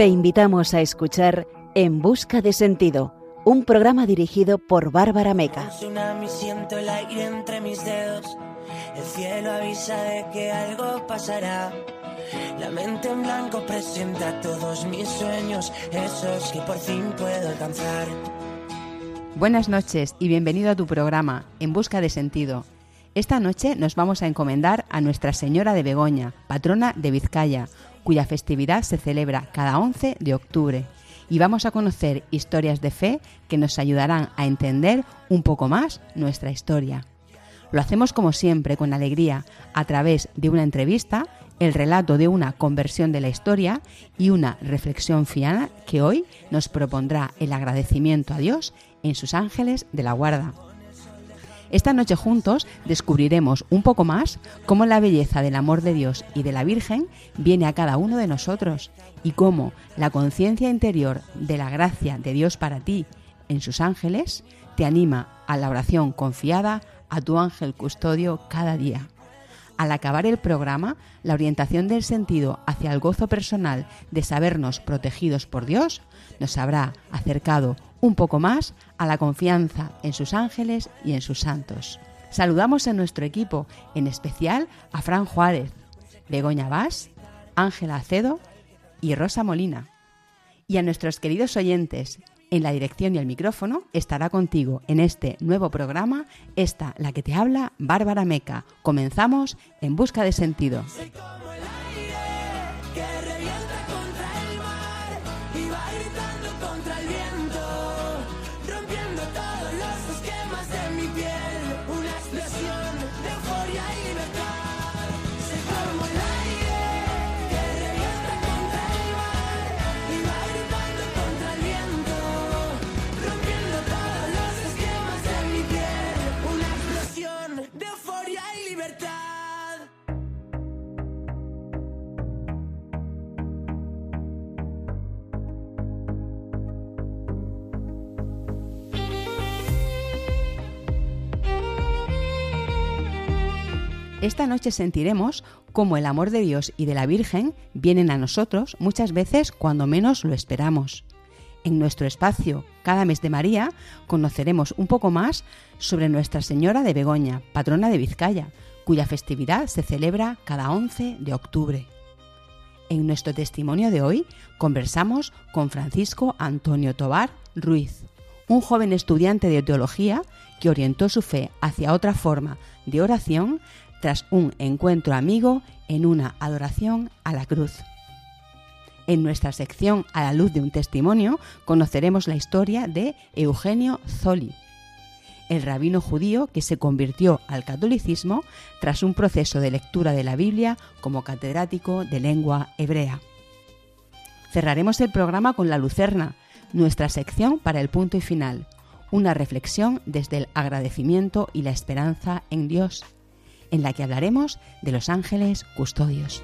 Te invitamos a escuchar En Busca de Sentido, un programa dirigido por Bárbara Meca. siento el aire entre mis dedos. El cielo avisa de que algo pasará. La mente en blanco presenta todos mis sueños, esos que por fin puedo alcanzar. Buenas noches y bienvenido a tu programa En Busca de Sentido. Esta noche nos vamos a encomendar a Nuestra Señora de Begoña, patrona de Vizcaya, cuya festividad se celebra cada 11 de octubre. Y vamos a conocer historias de fe que nos ayudarán a entender un poco más nuestra historia. Lo hacemos como siempre, con alegría, a través de una entrevista, el relato de una conversión de la historia y una reflexión fiana que hoy nos propondrá el agradecimiento a Dios en sus ángeles de la guarda. Esta noche juntos descubriremos un poco más cómo la belleza del amor de Dios y de la Virgen viene a cada uno de nosotros y cómo la conciencia interior de la gracia de Dios para ti en sus ángeles te anima a la oración confiada a tu ángel custodio cada día. Al acabar el programa, la orientación del sentido hacia el gozo personal de sabernos protegidos por Dios nos habrá acercado un poco más a la confianza en sus ángeles y en sus santos. Saludamos a nuestro equipo, en especial a Fran Juárez, Begoña Vaz, Ángela Acedo y Rosa Molina. Y a nuestros queridos oyentes, en la dirección y el micrófono estará contigo en este nuevo programa, esta, la que te habla, Bárbara Meca. Comenzamos en busca de sentido va gritando contra el viento. Esta noche sentiremos cómo el amor de Dios y de la Virgen vienen a nosotros muchas veces cuando menos lo esperamos. En nuestro espacio Cada mes de María conoceremos un poco más sobre Nuestra Señora de Begoña, patrona de Vizcaya, cuya festividad se celebra cada 11 de octubre. En nuestro testimonio de hoy conversamos con Francisco Antonio Tobar Ruiz, un joven estudiante de teología que orientó su fe hacia otra forma de oración tras un encuentro amigo en una adoración a la cruz. En nuestra sección A la luz de un testimonio conoceremos la historia de Eugenio Zoli, el rabino judío que se convirtió al catolicismo tras un proceso de lectura de la Biblia como catedrático de lengua hebrea. Cerraremos el programa con la Lucerna, nuestra sección para el punto y final, una reflexión desde el agradecimiento y la esperanza en Dios en la que hablaremos de los ángeles custodios.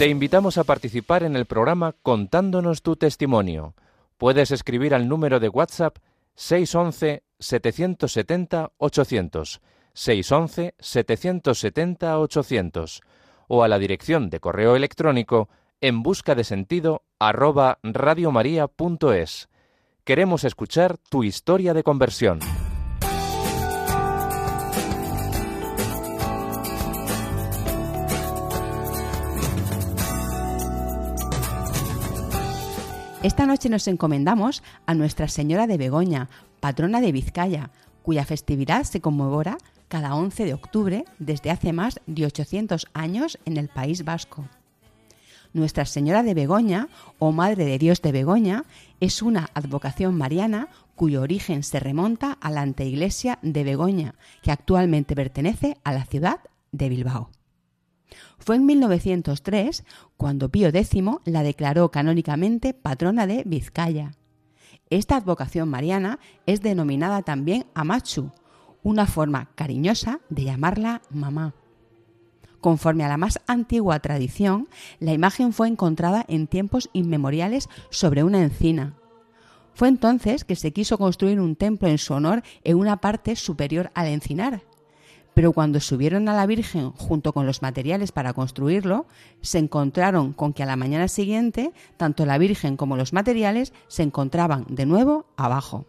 Te invitamos a participar en el programa contándonos tu testimonio. Puedes escribir al número de WhatsApp 611 770 800 611 770 800 o a la dirección de correo electrónico en busca de sentido radiomaria.es. Queremos escuchar tu historia de conversión. Esta noche nos encomendamos a Nuestra Señora de Begoña, patrona de Vizcaya, cuya festividad se conmemora cada 11 de octubre desde hace más de 800 años en el País Vasco. Nuestra Señora de Begoña o Madre de Dios de Begoña es una advocación mariana cuyo origen se remonta a la anteiglesia de Begoña, que actualmente pertenece a la ciudad de Bilbao. Fue en 1903 cuando Pío X la declaró canónicamente patrona de Vizcaya. Esta advocación mariana es denominada también Amachu, una forma cariñosa de llamarla mamá. Conforme a la más antigua tradición, la imagen fue encontrada en tiempos inmemoriales sobre una encina. Fue entonces que se quiso construir un templo en su honor en una parte superior al encinar. pero cuando subieron a la Virgen junto con los materiales para construirlo, se encontraron con que a la mañana siguiente tanto la Virgen como los materiales se encontraban de nuevo abajo.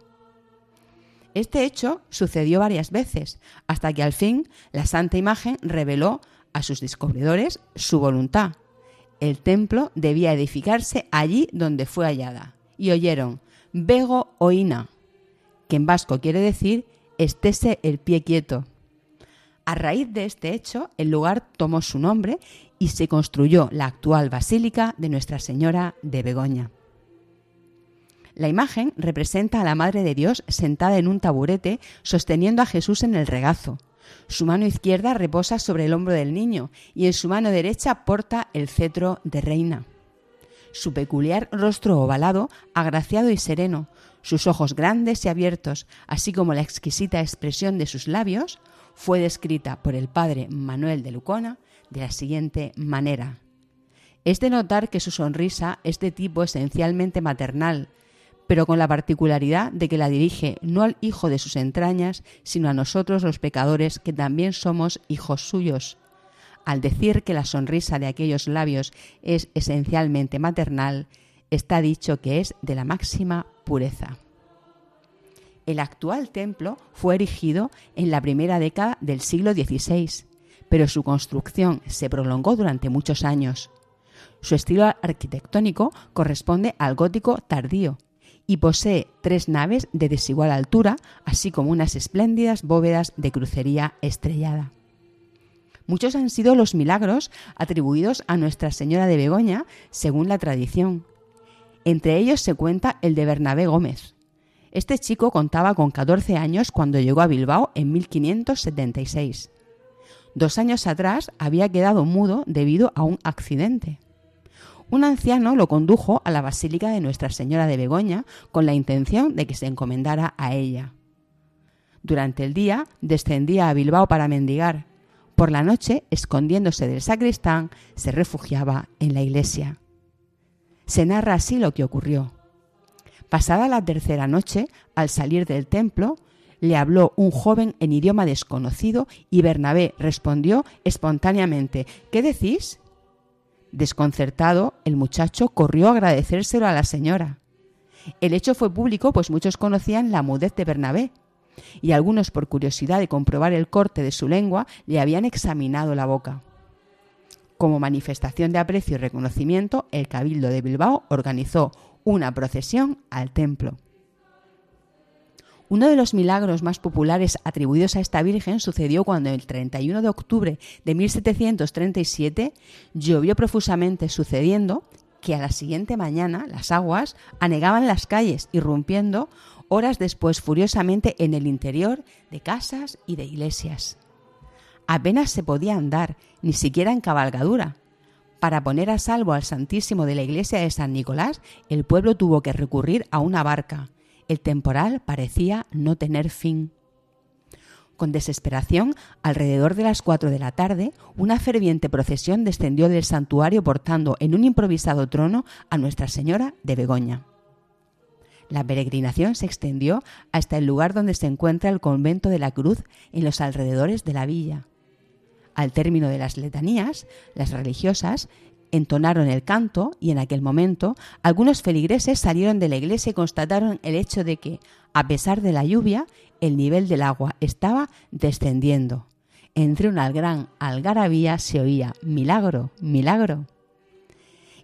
Este hecho sucedió varias veces, hasta que al fin la Santa Imagen reveló a sus descubridores su voluntad. El templo debía edificarse allí donde fue hallada. Y oyeron, Vego oina, que en vasco quiere decir estése el pie quieto. A raíz de este hecho, el lugar tomó su nombre y se construyó la actual Basílica de Nuestra Señora de Begoña. La imagen representa a la Madre de Dios sentada en un taburete sosteniendo a Jesús en el regazo. Su mano izquierda reposa sobre el hombro del niño y en su mano derecha porta el cetro de reina. Su peculiar rostro ovalado, agraciado y sereno, sus ojos grandes y abiertos, así como la exquisita expresión de sus labios, fue descrita por el padre Manuel de Lucona de la siguiente manera. Es de notar que su sonrisa es de tipo esencialmente maternal, pero con la particularidad de que la dirige no al Hijo de sus entrañas, sino a nosotros los pecadores que también somos hijos suyos. Al decir que la sonrisa de aquellos labios es esencialmente maternal, está dicho que es de la máxima pureza. El actual templo fue erigido en la primera década del siglo XVI, pero su construcción se prolongó durante muchos años. Su estilo arquitectónico corresponde al gótico tardío, y posee tres naves de desigual altura, así como unas espléndidas bóvedas de crucería estrellada. Muchos han sido los milagros atribuidos a Nuestra Señora de Begoña, según la tradición. Entre ellos se cuenta el de Bernabé Gómez. Este chico contaba con 14 años cuando llegó a Bilbao en 1576. Dos años atrás había quedado mudo debido a un accidente un anciano lo condujo a la Basílica de Nuestra Señora de Begoña con la intención de que se encomendara a ella. Durante el día descendía a Bilbao para mendigar. Por la noche, escondiéndose del sacristán, se refugiaba en la iglesia. Se narra así lo que ocurrió. Pasada la tercera noche, al salir del templo, le habló un joven en idioma desconocido y Bernabé respondió espontáneamente ¿Qué decís? Desconcertado, el muchacho corrió a agradecérselo a la señora. El hecho fue público, pues muchos conocían la mudez de Bernabé, y algunos, por curiosidad de comprobar el corte de su lengua, le habían examinado la boca. Como manifestación de aprecio y reconocimiento, el Cabildo de Bilbao organizó una procesión al templo. Uno de los milagros más populares atribuidos a esta Virgen sucedió cuando el 31 de octubre de 1737 llovió profusamente sucediendo que a la siguiente mañana las aguas anegaban las calles, irrumpiendo horas después furiosamente en el interior de casas y de iglesias. Apenas se podía andar, ni siquiera en cabalgadura. Para poner a salvo al Santísimo de la iglesia de San Nicolás, el pueblo tuvo que recurrir a una barca, el temporal parecía no tener fin. Con desesperación, alrededor de las cuatro de la tarde, una ferviente procesión descendió del santuario portando en un improvisado trono a Nuestra Señora de Begoña. La peregrinación se extendió hasta el lugar donde se encuentra el convento de la Cruz en los alrededores de la villa. Al término de las letanías, las religiosas entonaron el canto y en aquel momento algunos feligreses salieron de la iglesia y constataron el hecho de que, a pesar de la lluvia, el nivel del agua estaba descendiendo. Entre una gran algarabía se oía milagro, milagro.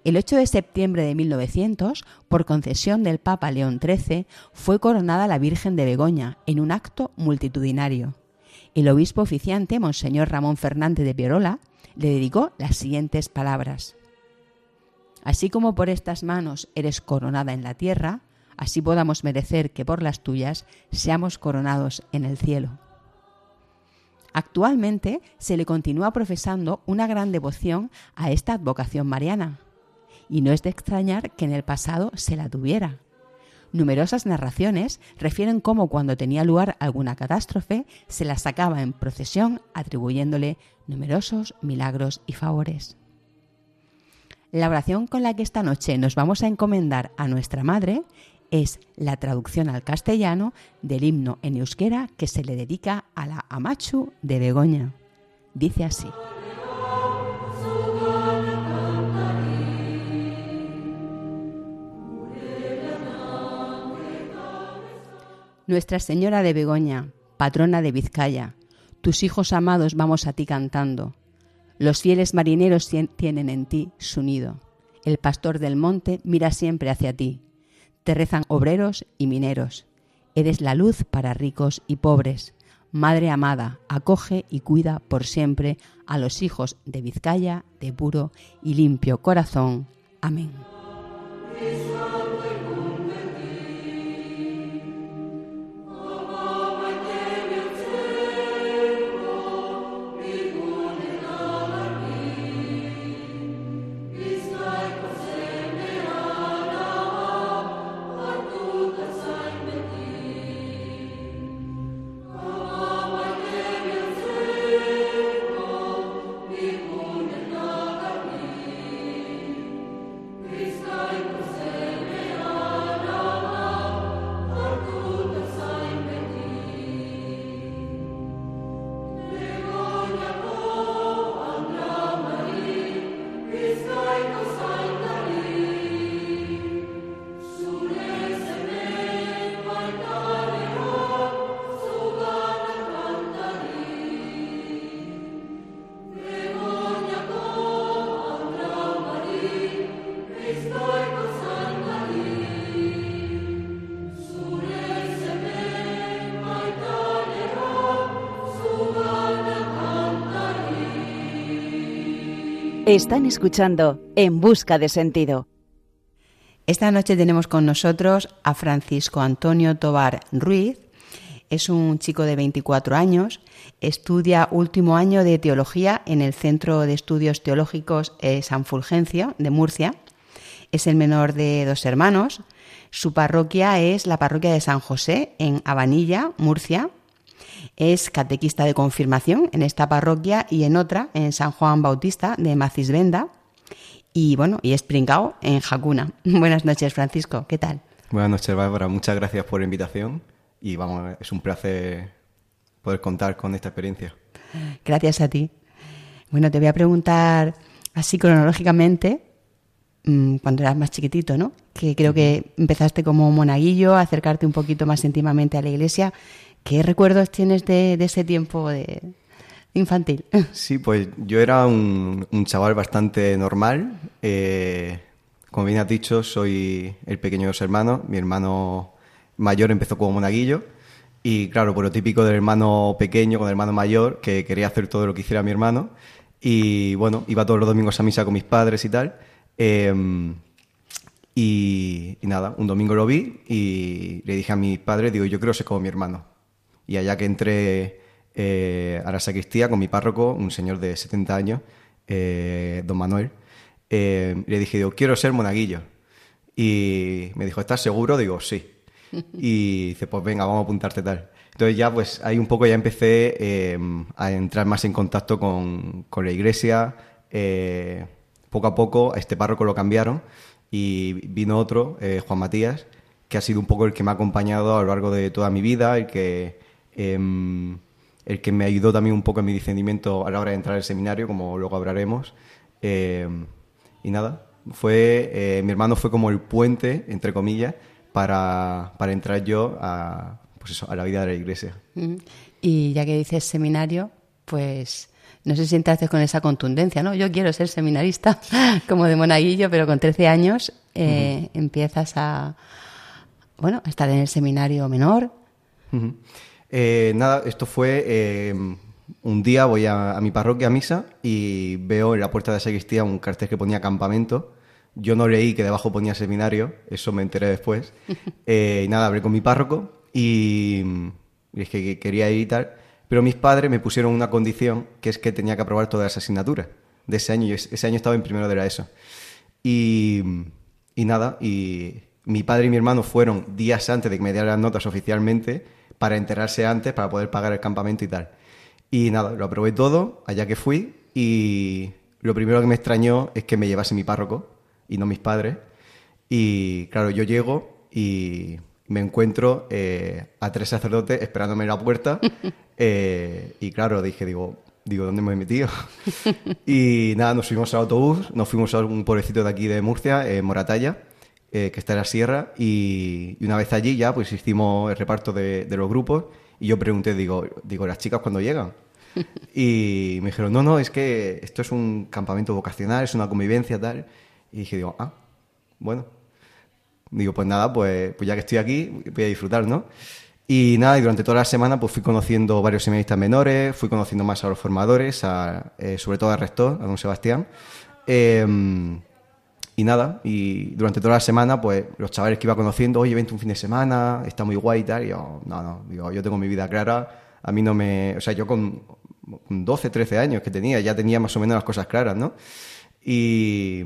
El 8 de septiembre de 1900, por concesión del Papa León XIII, fue coronada la Virgen de Begoña en un acto multitudinario. El obispo oficiante, Monseñor Ramón Fernández de Pierola, le dedicó las siguientes palabras. Así como por estas manos eres coronada en la tierra, así podamos merecer que por las tuyas seamos coronados en el cielo. Actualmente se le continúa profesando una gran devoción a esta advocación mariana, y no es de extrañar que en el pasado se la tuviera. Numerosas narraciones refieren cómo cuando tenía lugar alguna catástrofe se la sacaba en procesión atribuyéndole numerosos milagros y favores. La oración con la que esta noche nos vamos a encomendar a nuestra Madre Es la traducción al castellano del himno en euskera que se le dedica a la Amachu de Begoña. Dice así. Nuestra Señora de Begoña, patrona de Vizcaya, tus hijos amados vamos a ti cantando. Los fieles marineros tienen en ti su nido. El pastor del monte mira siempre hacia ti. Te rezan obreros y mineros. Eres la luz para ricos y pobres. Madre amada, acoge y cuida por siempre a los hijos de Vizcaya de puro y limpio corazón. Amén. Están escuchando En Busca de Sentido. Esta noche tenemos con nosotros a Francisco Antonio Tobar Ruiz. Es un chico de 24 años, estudia último año de teología en el Centro de Estudios Teológicos eh, San Fulgencio de Murcia. Es el menor de dos hermanos. Su parroquia es la parroquia de San José en Habanilla, Murcia. Es catequista de confirmación en esta parroquia y en otra, en San Juan Bautista de Macisvenda. Y bueno, y es pringao en Jacuna. Buenas noches, Francisco. ¿Qué tal? Buenas noches, Bárbara. Muchas gracias por la invitación. Y vamos, es un placer poder contar con esta experiencia. Gracias a ti. Bueno, te voy a preguntar así cronológicamente, mm, cuando eras más chiquitito, ¿no? Que creo que empezaste como monaguillo, a acercarte un poquito más íntimamente a la iglesia. ¿Qué recuerdos tienes de, ese tiempo de infantil? Sí, pues yo era un, chaval bastante normal. Eh, como bien has dicho, soy el pequeño de los hermanos. Mi hermano mayor empezó como monaguillo. Y claro, por lo típico del hermano pequeño con el hermano mayor, que quería hacer todo lo que hiciera mi hermano. Y bueno, iba todos los domingos a misa con mis padres y tal. Em, y, y, nada, un domingo lo vi y le dije a mis padres, digo, yo creo que ser como mi hermano. Y allá que entré eh, a la sacristía con mi párroco, un señor de 70 años, eh, don Manuel, eh, le dije, digo, quiero ser monaguillo. Y me dijo, ¿estás seguro? Digo, sí. Y dice, pues venga, vamos a apuntarte tal. Entonces ya, pues ahí un poco ya empecé a entrar más en contacto con, con la iglesia. poco a poco a este párroco lo cambiaron y vino otro, Juan Matías, que ha sido un poco el que me ha acompañado a lo largo de toda mi vida, el que Em, el que me ayudó también un poco en mi discernimiento a la hora de entrar al seminario, como luego hablaremos. Em, y nada, fue eh, mi hermano fue como el puente, entre comillas, para, para entrar yo a, pues eso, a la vida de la iglesia. Y ya que dices seminario, pues no sé si entraste con esa contundencia, ¿no? Yo quiero ser seminarista, como de monaguillo, pero con 13 años eh, empiezas a, bueno, a estar en el seminario menor. Eh, nada, esto fue eh, un día voy a, mi parroquia a misa y veo en la puerta de la sacristía un cartel que ponía campamento. Yo no leí que debajo ponía seminario, eso me enteré después. Eh, y nada, hablé con mi párroco y, es que quería ir y tal. Pero mis padres me pusieron una condición que es que tenía que aprobar todas las asignaturas de ese año. Y ese año estaba en primero de la ESO. Y, y nada, y mi padre y mi hermano fueron días antes de que me dieran las notas oficialmente para enterarse antes, para poder pagar el campamento y tal. Y nada, lo aprobé todo, allá que fui, y lo primero que me extrañó es que me llevase mi párroco y no mis padres. Y claro, yo llego y me encuentro eh, a tres sacerdotes esperándome en la puerta eh, y claro, dije, digo, digo, ¿dónde me he metido? y nada, nos fuimos al autobús, nos fuimos a un pueblecito de aquí de Murcia, Moratalla, que está en la sierra, y, una vez allí ya pues hicimos el reparto de, de, los grupos y yo pregunté, digo, digo, ¿las chicas cuando llegan? Y me dijeron, no, no, es que esto es un campamento vocacional, es una convivencia, tal. Y dije, digo, ah, bueno. Digo, pues nada, pues, pues ya que estoy aquí, voy a disfrutar, ¿no? Y nada, y durante toda la semana pues fui conociendo varios seminaristas menores, fui conociendo más a los formadores, a, eh, sobre todo al rector, a don Sebastián. Em, y nada, y durante toda la semana, pues los chavales que iba conociendo, oye, vente un fin de semana, está muy guay y tal. Y yo, no, no, digo, yo tengo mi vida clara, a mí no me. O sea, yo con 12, 13 años que tenía, ya tenía más o menos las cosas claras, ¿no? Y,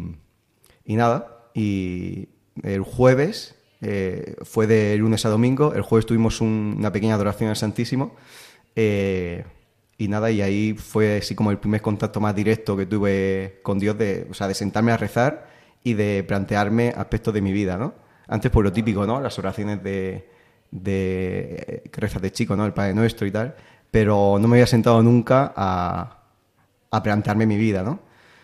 y nada, y el jueves, eh, fue de lunes a domingo, el jueves tuvimos una pequeña adoración al Santísimo, eh, y nada, y ahí fue así como el primer contacto más directo que tuve con Dios, de, o sea, de sentarme a rezar y de plantearme aspectos de mi vida, ¿no? Antes por lo típico, ¿no? Las oraciones de, de que rezas de chico, ¿no? El Padre Nuestro y tal, pero no me había sentado nunca a, a plantearme mi vida, ¿no?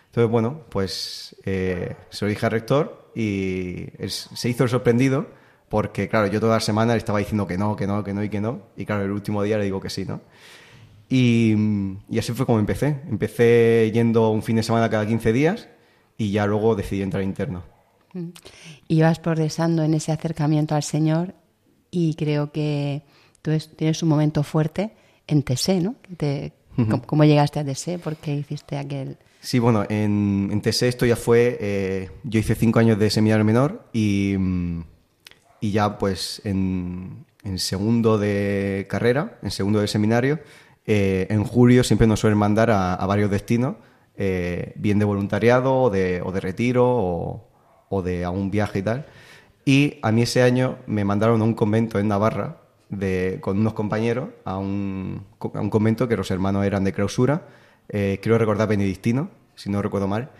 Entonces, bueno, pues eh, se lo dije al rector y se hizo el sorprendido porque, claro, yo toda la semana le estaba diciendo que no, que no, que no y que no. Y claro, el último día le digo que sí, ¿no? Y, y así fue como empecé. Empecé yendo un fin de semana cada 15 días y ya luego decidí entrar interno. Y vas progresando en ese acercamiento al Señor y creo que tú tienes un momento fuerte en TSE, ¿no? ¿cómo, llegaste a TSE? ¿Por qué hiciste aquel...? Sí, bueno, en, en TSE esto ya fue... Eh, yo hice cinco años de seminario menor y, mm, y ya pues en, en, segundo de carrera, en segundo de seminario, eh, en julio siempre nos suelen mandar a, varios destinos, eh, bien de voluntariado o de, o de retiro o, o de a un viaje y tal. Y a mí ese año me mandaron a un convento en Navarra de, con unos compañeros a un, a un convento que los hermanos eran de clausura, eh, creo recordar benedictino, si no recuerdo mal.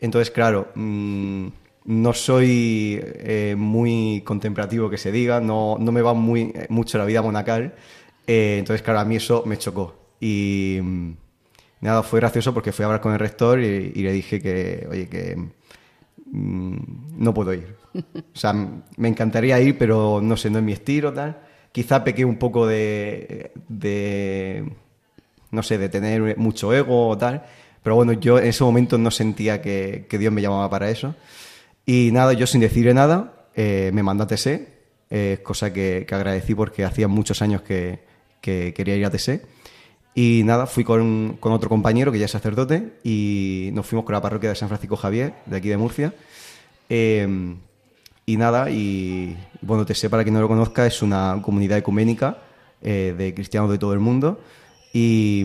Entonces, claro, mm, no soy eh, muy contemplativo que se diga, no, no me va muy, mucho la vida monacal, eh, entonces, claro, a mí eso me chocó. Y mm, nada, fue gracioso porque fui a hablar con el rector y, le dije que, oye, que mm, no puedo ir. O sea, me encantaría ir, pero no sé, no es mi estilo, tal. Quizá pequé un poco de, de no sé, de tener mucho ego o tal. Pero bueno, yo en ese momento no sentía que, Dios me llamaba para eso. Y nada, yo sin decirle nada, eh, me mandó a eh, cosa que, agradecí porque hacía muchos años que, quería ir a TSE. Y nada, fui con, con, otro compañero que ya es sacerdote y nos fuimos con la parroquia de San Francisco Javier, de aquí de Murcia. Eh, y nada, y bueno, TSE, para quien no lo conozca, es una comunidad ecuménica eh, de cristianos de todo el mundo. Y,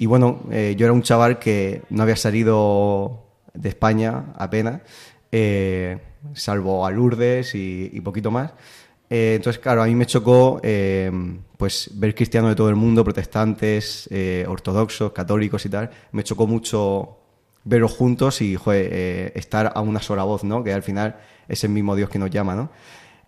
bueno, eh, yo era un chaval que no había salido de España apenas, eh, salvo a Lourdes y, poquito más. entonces, claro, a mí me chocó pues ver cristianos de todo el mundo, protestantes, ortodoxos, católicos y tal. Me chocó mucho verlos juntos y estar a una sola voz, ¿no? Que al final es el mismo Dios que nos llama, ¿no?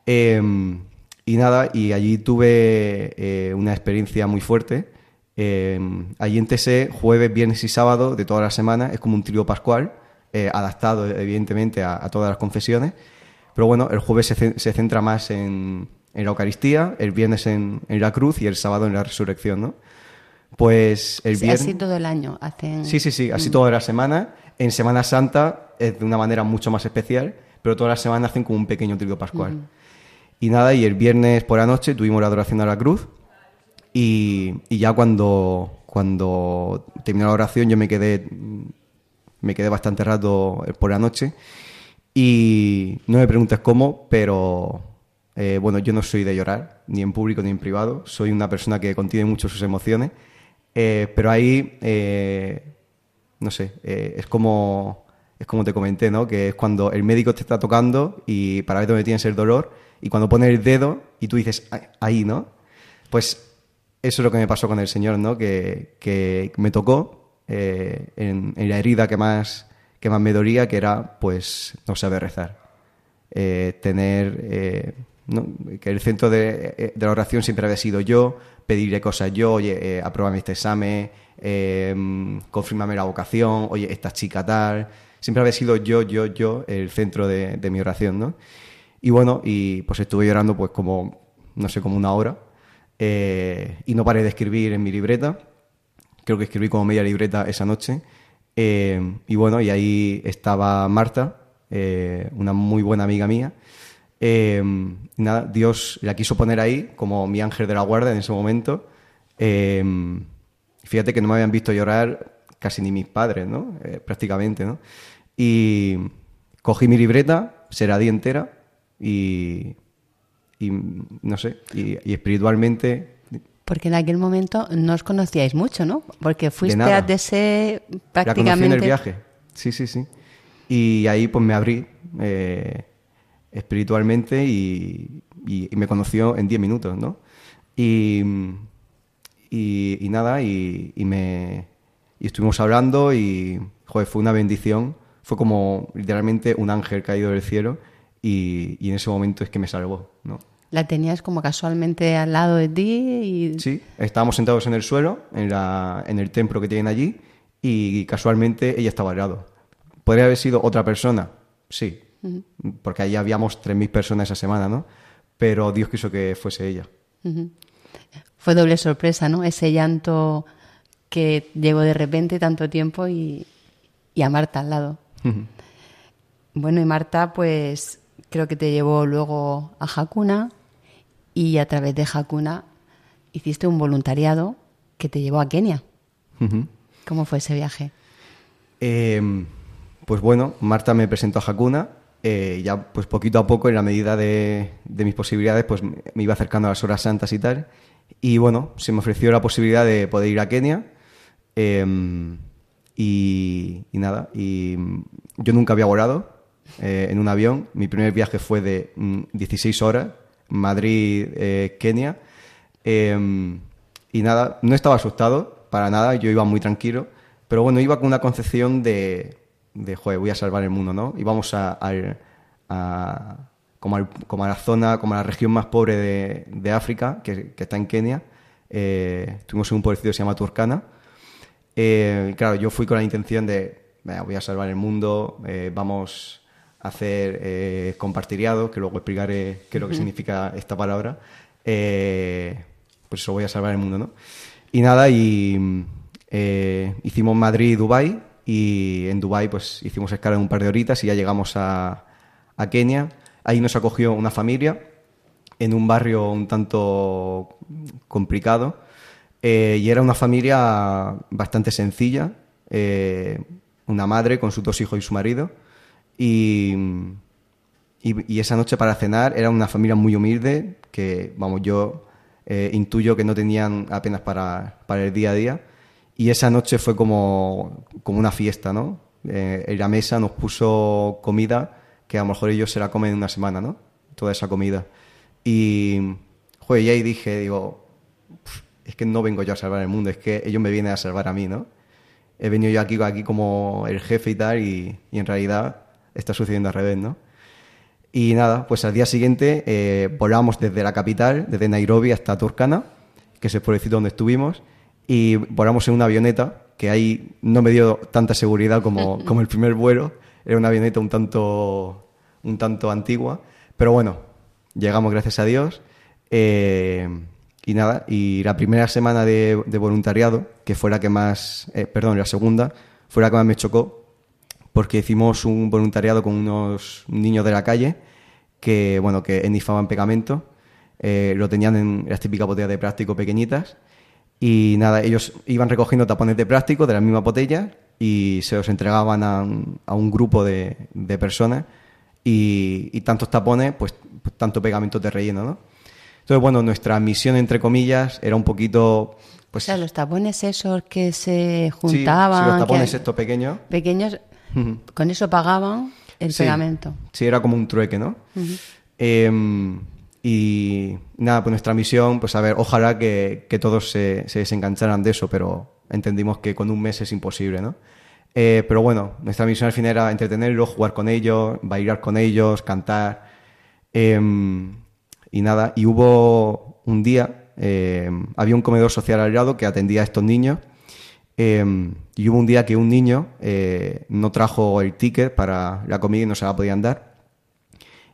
Em, y nada, y allí tuve eh, una experiencia muy fuerte. Em, allí en TSE, jueves, viernes y sábado de toda la semana, es como un trío pascual, eh, adaptado evidentemente a, todas las confesiones. Pero bueno, el jueves se, centra más en, la Eucaristía, el viernes en, la cruz y el sábado en la resurrección, ¿no? Pues el viernes... así todo el año hacen... Sí, sí, sí, así mm. toda la semana. En Semana Santa es de una manera mucho más especial pero toda la semana hacen como un pequeño trío pascual. Y nada, y el viernes por la noche tuvimos la adoración a la cruz y, ya cuando, cuando terminó la oración yo me quedé, me quedé bastante rato por la noche y no me preguntes cómo, pero eh, bueno, yo no soy de llorar, ni en público ni en privado, soy una persona que contiene mucho sus emociones, eh, pero ahí, eh, no sé, es como es como te comenté, ¿no? Que es cuando el médico te está tocando y para ver dónde tienes el dolor y cuando pone el dedo y tú dices ahí, ¿no? Pues eso es lo que me pasó con el Señor, ¿no? Que, me tocó eh, en, la herida que más, que más me dolía, que era, pues, no saber rezar. Eh, tener, eh, ¿no? Que el centro de, de, la oración siempre había sido yo, pedirle cosas yo, oye, eh, este examen, eh, la vocación, oye, esta chica tal. Siempre había sido yo, yo, yo el centro de, de mi oración, ¿no? Y bueno, y pues estuve llorando pues como, no sé, como una hora. Eh, y no paré de escribir en mi libreta. Creo que escribí como media libreta esa noche. Eh, y bueno, y ahí estaba Marta, eh, una muy buena amiga mía. Nada, Dios la quiso poner ahí como mi ángel de la guarda en ese momento. fíjate que no me habían visto llorar casi ni mis padres, ¿no? prácticamente, ¿no? Y cogí mi libreta, se la di entera y, y no sé, y, espiritualmente... Porque en aquel momento no os conocíais mucho, ¿no? Porque fuiste a DC prácticamente... La conocí en el viaje, sí, sí, sí. Y ahí pues me abrí eh, espiritualmente y, y, me conoció en 10 minutos, ¿no? Y, y nada, y, me... Y estuvimos hablando y, joder, fue una bendición. Fue como literalmente un ángel caído del cielo y, y en ese momento es que me salvó, ¿no? ¿La tenías como casualmente al lado de ti? Y... Sí, estábamos sentados en el suelo, en, la, en el templo que tienen allí, y casualmente ella estaba al lado. ¿Podría haber sido otra persona? Sí, porque allí habíamos 3.000 personas esa semana, ¿no? Pero Dios quiso que fuese ella. Fue doble sorpresa, ¿no? Ese llanto que llegó de repente tanto tiempo y, y a Marta al lado. Bueno, y Marta, pues creo que te llevó luego a Hakuna y a través de Hakuna hiciste un voluntariado que te llevó a Kenia. ¿Cómo fue ese viaje? Em, pues bueno, Marta me presentó a Hakuna. Eh, ya pues poquito a poco, en la medida de, mis posibilidades, pues me iba acercando a las horas santas y tal. Y bueno, se me ofreció la posibilidad de poder ir a Kenia. Em, y, nada, y yo nunca había volado eh, en un avión. Mi primer viaje fue de 16 mm, horas, Madrid-Kenia. Eh, em, y nada, no estaba asustado para nada, yo iba muy tranquilo, pero bueno, iba con una concepción de, de joder, voy a salvar el mundo, ¿no? Íbamos a, a, como, a la zona, como a la región más pobre de, de África, que, está en Kenia. Eh, estuvimos en un pueblecito que se llama Turkana. Eh, claro, yo fui con la intención de, voy a salvar el mundo, vamos hacer eh, compartiriado, que luego explicaré qué es lo que significa esta palabra, eh, pues eso voy a salvar el mundo, ¿no? Y nada, y eh, hicimos Madrid y Dubái, y en Dubái pues hicimos escala en un par de horitas y ya llegamos a, a Kenia. Ahí nos acogió una familia en un barrio un tanto complicado, y era una familia bastante sencilla, una madre con sus dos hijos y su marido, y, y, esa noche para cenar era una familia muy humilde que, vamos, yo eh, intuyo que no tenían apenas para, para, el día a día. Y esa noche fue como, como una fiesta, ¿no? Eh, en la mesa nos puso comida que a lo mejor ellos se la comen en una semana, ¿no? Toda esa comida. Y, joder, y ahí dije, digo, es que no vengo yo a salvar el mundo, es que ellos me vienen a salvar a mí, ¿no? He venido yo aquí, aquí como el jefe y tal, y, y en realidad está sucediendo al revés, ¿no? Y nada, pues al día siguiente eh, volamos desde la capital, desde Nairobi hasta Turkana, que es el pueblecito donde estuvimos, y volamos en una avioneta, que ahí no me dio tanta seguridad como, como el primer vuelo, era una avioneta un tanto, un tanto antigua, pero bueno, llegamos gracias a Dios. Eh, y nada, y la primera semana de, voluntariado, que fue la que más, eh, perdón, la segunda, fue la que más me chocó, porque hicimos un voluntariado con unos niños de la calle que, bueno, que ennifaban pegamento, eh, lo tenían en las típicas botellas de plástico pequeñitas y nada, ellos iban recogiendo tapones de plástico de la misma botella y se los entregaban a, un grupo de, personas y, tantos tapones, pues, pues, tanto pegamento de relleno, ¿no? Entonces, bueno, nuestra misión, entre comillas, era un poquito... Pues, o sea, los tapones esos que se juntaban... Sí, los tapones estos pequeños. Pequeños, con eso pagaban el pegamento. Sí, era como un trueque, ¿no? Y nada, pues nuestra misión, pues a ver, ojalá que, todos se, se, desengancharan de eso, pero entendimos que con un mes es imposible, ¿no? Eh, pero bueno, nuestra misión al fin era entretenerlos, jugar con ellos, bailar con ellos, cantar. Em, Y nada, y hubo un día, eh, había un comedor social al lado que atendía a estos niños. Eh, y hubo un día que un niño eh, no trajo el ticket para la comida y no se la podían dar.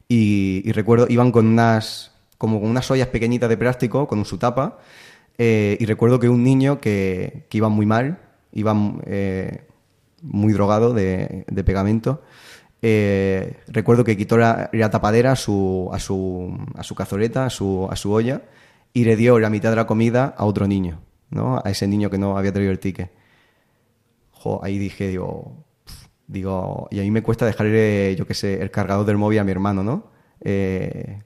Y, recuerdo, iban con unas, como con unas ollas pequeñitas de plástico, con su tapa. y recuerdo que un niño que, que iba muy mal, iba muy drogado de, pegamento. Eh, recuerdo que quitó la, tapadera a su, a su, a su cazoleta, a su, a su olla, y le dio la mitad de la comida a otro niño, ¿no? A ese niño que no había traído el ticket. ahí dije, digo, digo, y a mí me cuesta dejarle, yo qué sé, el cargador del móvil a mi hermano, ¿no? Eh,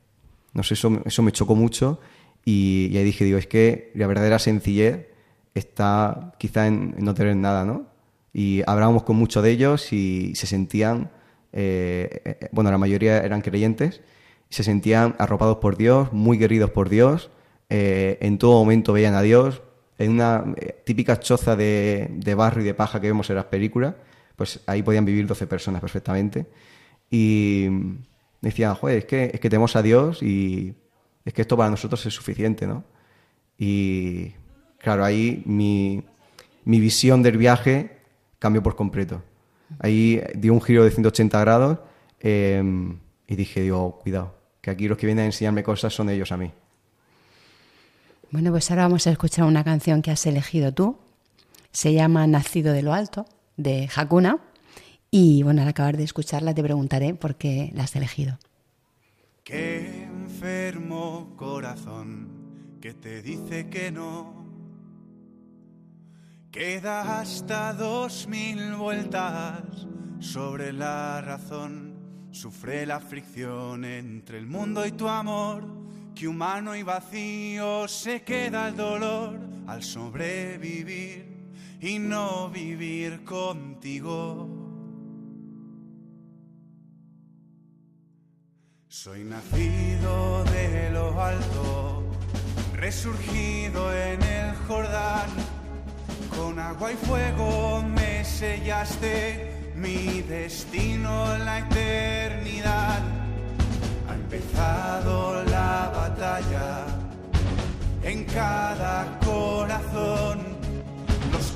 no sé, eso, eso me chocó mucho y, y, ahí dije, digo, es que la verdadera sencillez está quizá en no tener nada, ¿no? Y hablábamos con muchos de ellos y se sentían, eh, eh, bueno, la mayoría eran creyentes, se sentían arropados por Dios, muy queridos por Dios, eh, en todo momento veían a Dios, en una típica choza de, de, barro y de paja que vemos en las películas, pues ahí podían vivir 12 personas perfectamente. Y decían, joder, es que, es que tenemos a Dios y es que esto para nosotros es suficiente, ¿no? Y claro, ahí mi, mi visión del viaje cambió por completo. Ahí dio un giro de 180 grados em, y dije, digo, cuidado, que aquí los que vienen a enseñarme cosas son ellos a mí. Bueno, pues ahora vamos a escuchar una canción que has elegido tú. Se llama Nacido de lo Alto, de Hakuna. Y bueno, al acabar de escucharla te preguntaré por qué la has elegido. Qué enfermo corazón que te dice que no Queda hasta dos mil vueltas sobre la razón. Sufre la fricción entre el mundo y tu amor. Que humano y vacío se queda el dolor al sobrevivir y no vivir contigo. Soy nacido de lo alto, resurgido en el Jordán con agua y fuego me sellaste mi destino en la eternidad. Ha empezado la batalla en cada corazón.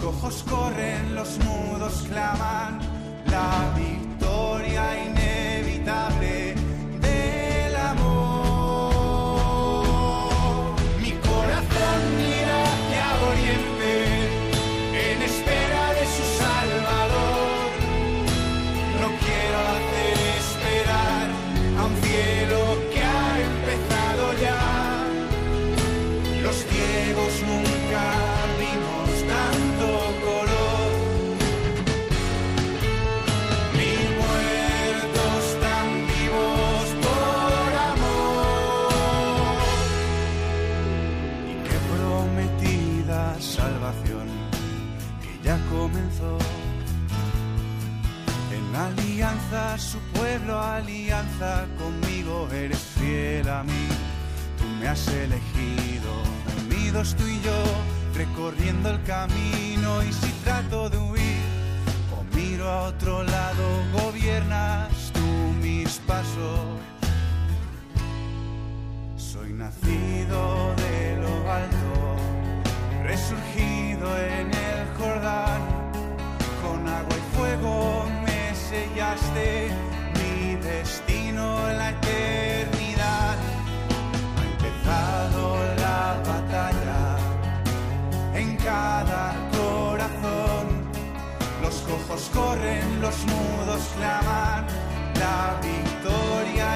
Los cojos corren, los mudos claman, la victoria inevitable alianza conmigo, eres fiel a mí. Tú me has elegido, unidos tú y yo, recorriendo el camino. Y si trato de huir o miro a otro lado, gobiernas tú mis pasos. Soy nacido de lo alto, resurgido en el Jordán, con agua y fuego sellaste mi destino la eternidad. Ha empezado la batalla en cada corazón. Los cojos corren, los mudos claman, la victoria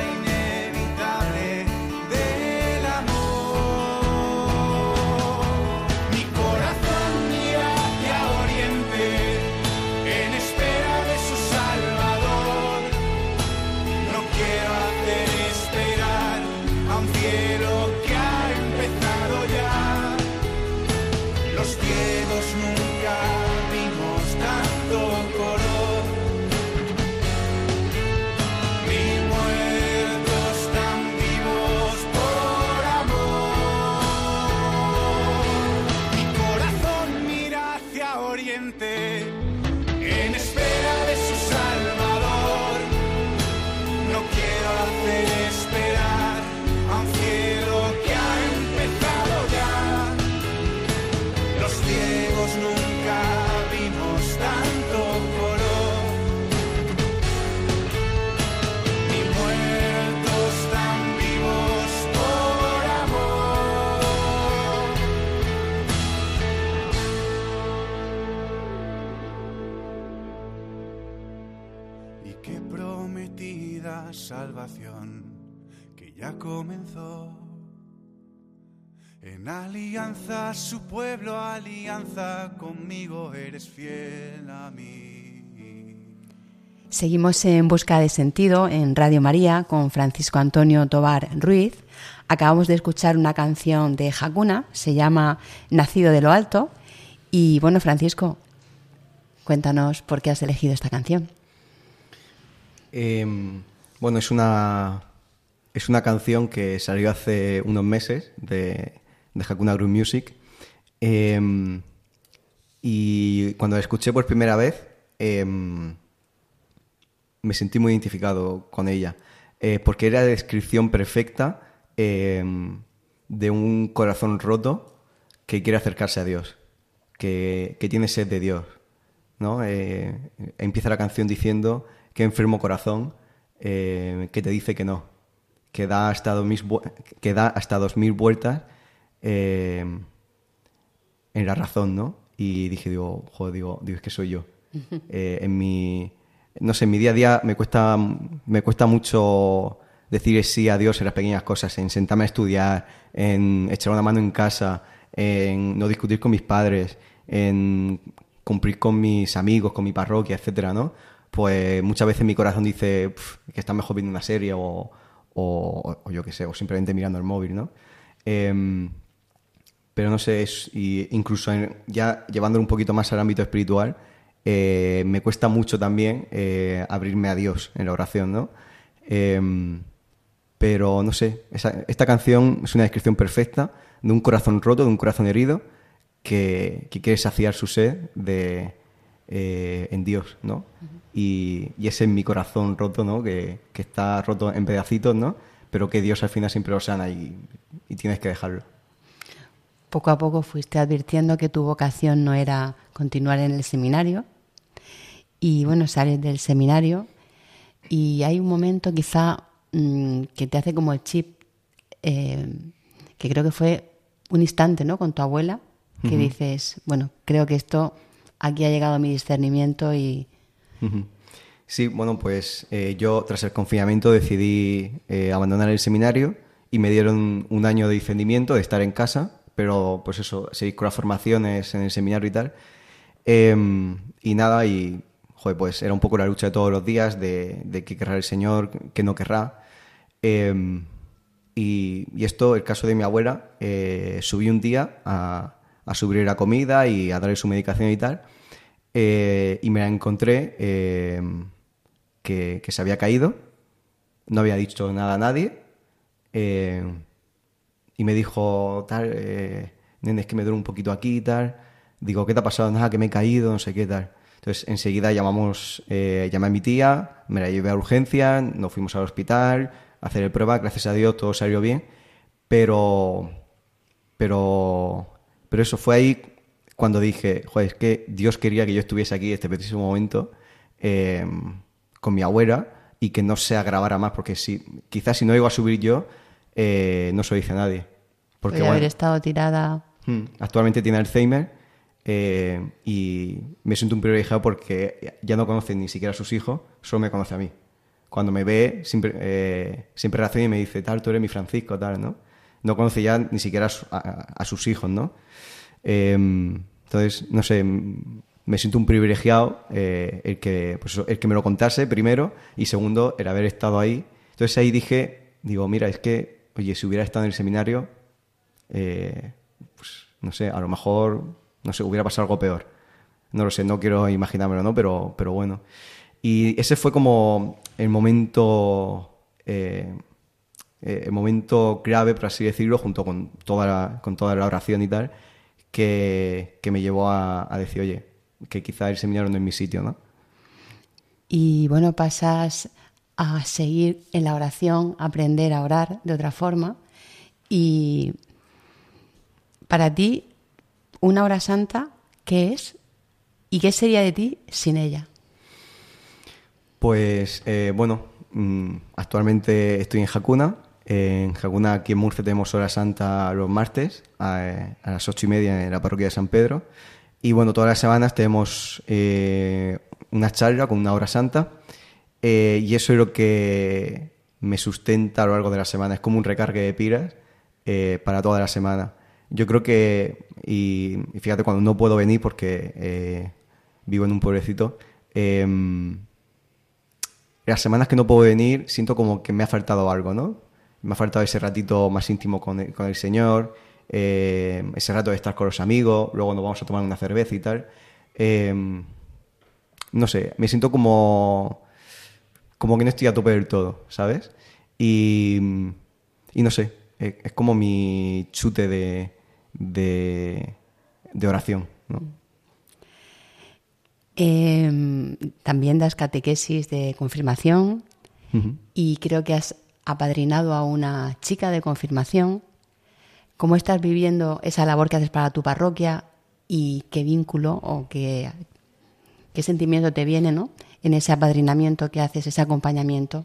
alianza su pueblo, alianza conmigo, eres fiel a mí. Seguimos en Busca de Sentido en Radio María con Francisco Antonio Tobar Ruiz. Acabamos de escuchar una canción de Hakuna, se llama Nacido de lo Alto. Y bueno, Francisco, cuéntanos por qué has elegido esta canción. Em, bueno, es una, es una canción que salió hace unos meses de, de Hakuna Group Music. Em, y cuando la escuché por primera vez, em, me sentí muy identificado con ella, eh, porque era la descripción perfecta de un corazón roto que quiere acercarse a Dios, que, que tiene sed de Dios. ¿no? Eh, empieza la canción diciendo que enfermo corazón eh, que te dice que no, que da hasta dos mil, que da hasta dos mil vueltas eh, en la razón, ¿no? Y dije, digo, joder, digo, digo es que soy yo. en mi, no sé, en mi día a día me cuesta, me cuesta mucho decir sí a Dios en las pequeñas cosas, en sentarme a estudiar, en echar una mano en casa, en no discutir con mis padres, en cumplir con mis amigos, con mi parroquia, etcétera, ¿no? pues muchas veces mi corazón dice que está mejor viendo una serie o, yo qué sé, o simplemente mirando el móvil, ¿no? Em, pero no sé, es, y incluso ya llevándolo un poquito más al ámbito espiritual, eh, me cuesta mucho también eh, abrirme a Dios en la oración, ¿no? Em, pero no sé, esta canción es una descripción perfecta de un corazón roto, de un corazón herido, que, quiere saciar su sed de, eh, en Dios, ¿no? y, ese es mi corazón roto, ¿no? Que, está roto en pedacitos, ¿no? Pero que Dios al final siempre lo sana y, tienes que dejarlo. Poco a poco fuiste advirtiendo que tu vocación no era continuar en el seminario. Y bueno, sales del seminario y hay un momento quizá mm, que te hace como el chip, eh, que creo que fue un instante, ¿no? Con tu abuela, que dices, bueno, creo que esto, aquí ha llegado mi discernimiento y, Sí, bueno, pues eh, yo tras el confinamiento decidí eh, abandonar el seminario y me dieron un año de discernimiento de estar en casa, pero pues eso, seguir con las formaciones en el seminario y tal. Em, y nada, y joder, pues era un poco la lucha de todos los días de, de qué querrá el Señor, qué no querrá. Em, y, esto, el caso de mi abuela, eh, subí un día a, a subir la comida y a darle su medicación y tal. Eh, y me la encontré eh, que, se había caído, no había dicho nada a nadie, eh, y me dijo, tal, nene, es que me duele un poquito aquí tal. Digo, ¿qué te ha pasado? Nada, que me he caído, no sé qué tal. Entonces, enseguida llamamos, llamé a mi tía, me la llevé a urgencia, nos fuimos al hospital a hacer el prueba, gracias a Dios todo salió bien, pero, pero, pero eso fue ahí cuando dije, joder, es que Dios quería que yo estuviese aquí este preciso momento em, con mi abuela y que no se agravara más, porque si, quizás si no iba a subir yo, eh, no se lo dice a nadie. Porque haber estado tirada. Hmm, actualmente tiene Alzheimer eh, y me siento un privilegiado porque ya no conoce ni siquiera a sus hijos, solo me conoce a mí. Cuando me ve, siempre, eh, siempre reacciona y me dice, tal, tú eres mi Francisco, tal, ¿no? No conoce ya ni siquiera a sus hijos, ¿no? Em, entonces, no sé, me siento un privilegiado eh, el, que, pues, el que me lo contase primero y segundo, el haber estado ahí. Entonces ahí dije, digo, mira, es que, oye, si hubiera estado en el seminario, eh, pues no sé, a lo mejor, no sé, hubiera pasado algo peor. No lo sé, no quiero imaginármelo, ¿no? Pero, pero bueno. Y ese fue como el momento, eh, el momento clave, por así decirlo, junto con toda con toda la oración y tal, que, me llevó a, decir, oye, que quizá el seminario no es mi sitio, ¿no? Y bueno, pasas a seguir en la oración, aprender a orar de otra forma. Y para ti, una hora santa, ¿qué es? ¿Y qué sería de ti sin ella? Pues eh, bueno, mm, actualmente estoy en Jacuna, en Jacuna, aquí en Murcia, tenemos Hora Santa los martes a, las ocho y media en la parroquia de San Pedro. Y bueno, todas las semanas tenemos eh, una charla con una hora santa. Eh, y eso es lo que me sustenta a lo largo de la semana. Es como un recargue de pilas eh, para toda la semana. Yo creo que, y, fíjate, cuando no puedo venir porque eh, vivo en un pueblecito, em, las semanas que no puedo venir siento como que me ha faltado algo, ¿no? Me ha faltado ese ratito más íntimo con el, Señor, em, ese rato de estar con los amigos, luego nos vamos a tomar una cerveza y tal. Em, no sé, me siento como, como que no estoy a tope del todo, ¿sabes? Y, y no sé, es como mi chute de, de, oración. Em, también das catequesis de confirmación y creo que has apadrinado a una chica de confirmación. ¿Cómo estás viviendo esa labor que haces para tu parroquia y qué vínculo o qué, qué sentimiento te viene ¿no? En ese apadrinamiento que haces, ese acompañamiento?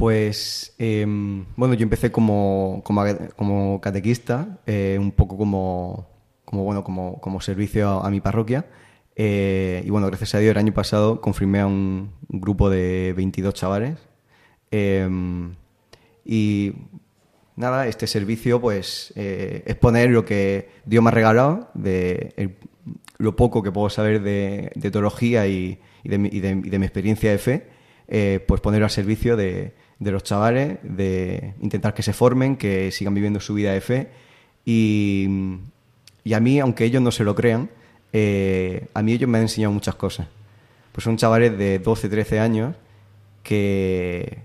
Pues, em, bueno, yo empecé como, como, catequista, eh, un poco como, como, bueno, como, como servicio a, mi parroquia. Eh, y bueno, gracias a Dios, el año pasado confirmé a un, grupo de 22 chavales. Em, y nada, este servicio pues eh, es poner lo que Dios me ha regalado, de lo poco que puedo saber de, teología y, de, mi, experiencia de fe, pues ponerlo al servicio de, de los chavales, de intentar que se formen, que sigan viviendo su vida de fe. Y, a mí, aunque ellos no se lo crean, eh, a mí ellos me han enseñado muchas cosas. Pues son chavales de 12, 13 años que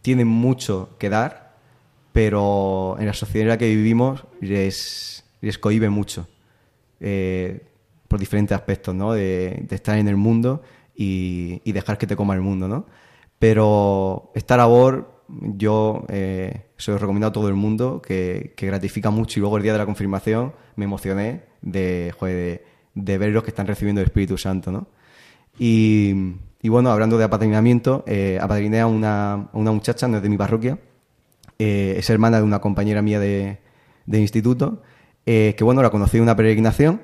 tienen mucho que dar, pero en la sociedad en la que vivimos les, les cohibe mucho. Eh, por diferentes aspectos, ¿no? De, estar en el mundo y, y, dejar que te coma el mundo, ¿no? Pero esta labor yo eh, se lo recomiendo a todo el mundo, que, gratifica mucho y luego el día de la confirmación me emocioné de, de, ver los que están recibiendo el Espíritu Santo, ¿no? Y, bueno, hablando de apadrinamiento, eh, apadriné a una, una, muchacha, no es de mi parroquia, eh, es hermana de una compañera mía de, de instituto, eh, que bueno, la conocí en una peregrinación.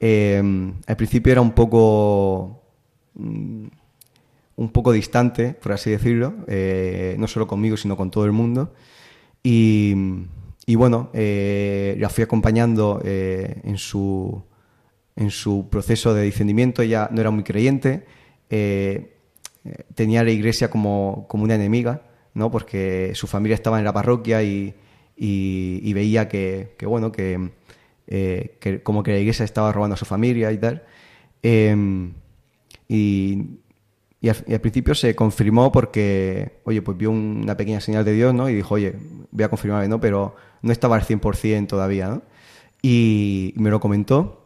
Al principio era un poco... Mm, un poco distante, por así decirlo, eh, no solo conmigo, sino con todo el mundo. Y, bueno, eh, la fui acompañando eh, en, su, en su proceso de discernimiento. Ella no era muy creyente, tenía la iglesia como, como, una enemiga, ¿no? porque su familia estaba en la parroquia y, y, veía que, que, bueno, que, que, como que la iglesia estaba robando a su familia y tal. y y al, principio se confirmó porque, oye, pues vio una pequeña señal de Dios, ¿no? Y dijo, oye, voy a confirmarme, ¿no? Pero no estaba al 100% todavía, ¿no? Y me lo comentó.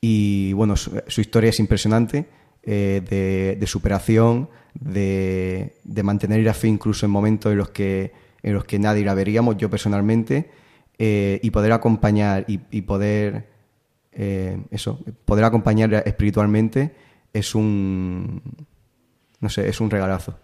Y bueno, su, historia es impresionante eh, de, superación, de, mantener la fe incluso en momentos en los que, en los que nadie la veríamos, yo personalmente, eh, y poder acompañar y, poder, eh, eso, poder acompañar espiritualmente es un no sé, es un regalazo.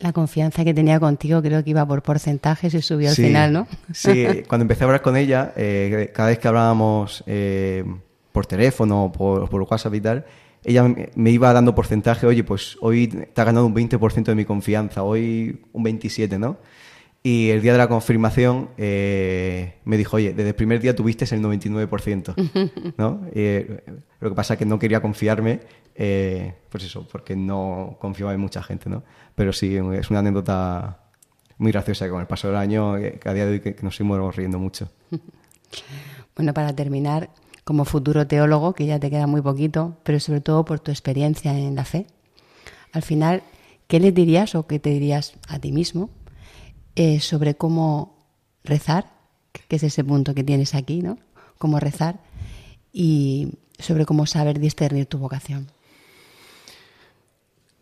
La confianza que tenía contigo creo que iba por porcentajes y subió al final, ¿no? Sí, cuando empecé a hablar con ella, eh, cada vez que hablábamos eh, por teléfono, por, por WhatsApp y tal, ella me iba dando porcentaje, oye, pues hoy te ha ganado un 20% de mi confianza, hoy un 27%, ¿no? Y el día de la confirmación eh, me dijo, oye, desde el primer día tuviste el 99%, ¿no? lo que pasa es que no quería confiarme eh, pues eso, porque no confiaba en mucha gente, ¿no? Pero sí, es una anécdota muy graciosa que con el paso del año, eh, que a día de hoy que, nos seguimos riendo mucho. Bueno, para terminar, como futuro teólogo, que ya te queda muy poquito, pero sobre todo por tu experiencia en la fe, al final, ¿qué le dirías o qué te dirías a ti mismo eh, sobre cómo rezar, que es ese punto que tienes aquí, ¿no? Cómo rezar y sobre cómo saber discernir tu vocación.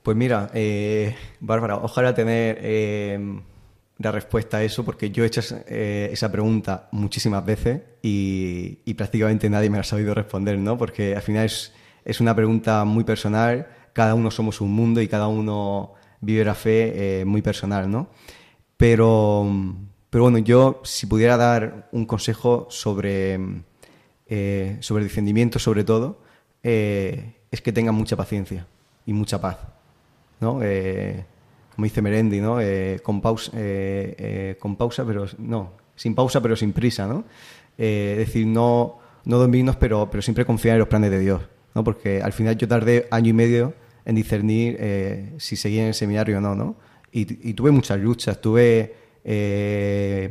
Pues mira, eh, Bárbara, ojalá tener eh, la respuesta a eso, porque yo he hecho eh, esa pregunta muchísimas veces y, prácticamente nadie me ha sabido responder, ¿no? Porque al final es, es, una pregunta muy personal, cada uno somos un mundo y cada uno vive la fe muy personal, ¿no? Pero, pero bueno, yo si pudiera dar un consejo sobre, sobre el discernimiento, sobre todo, es que tengan mucha paciencia y mucha paz ¿no? como dice Merendi, ¿no? con, pausa, con pausa, pero no, sin pausa, pero sin prisa, ¿no? es decir, no, no dormirnos, pero, pero siempre confiar en los planes de Dios, ¿no? Porque al final yo tardé año y medio en discernir si seguía en el seminario o no, ¿no? Y, tuve muchas luchas, tuve, eh,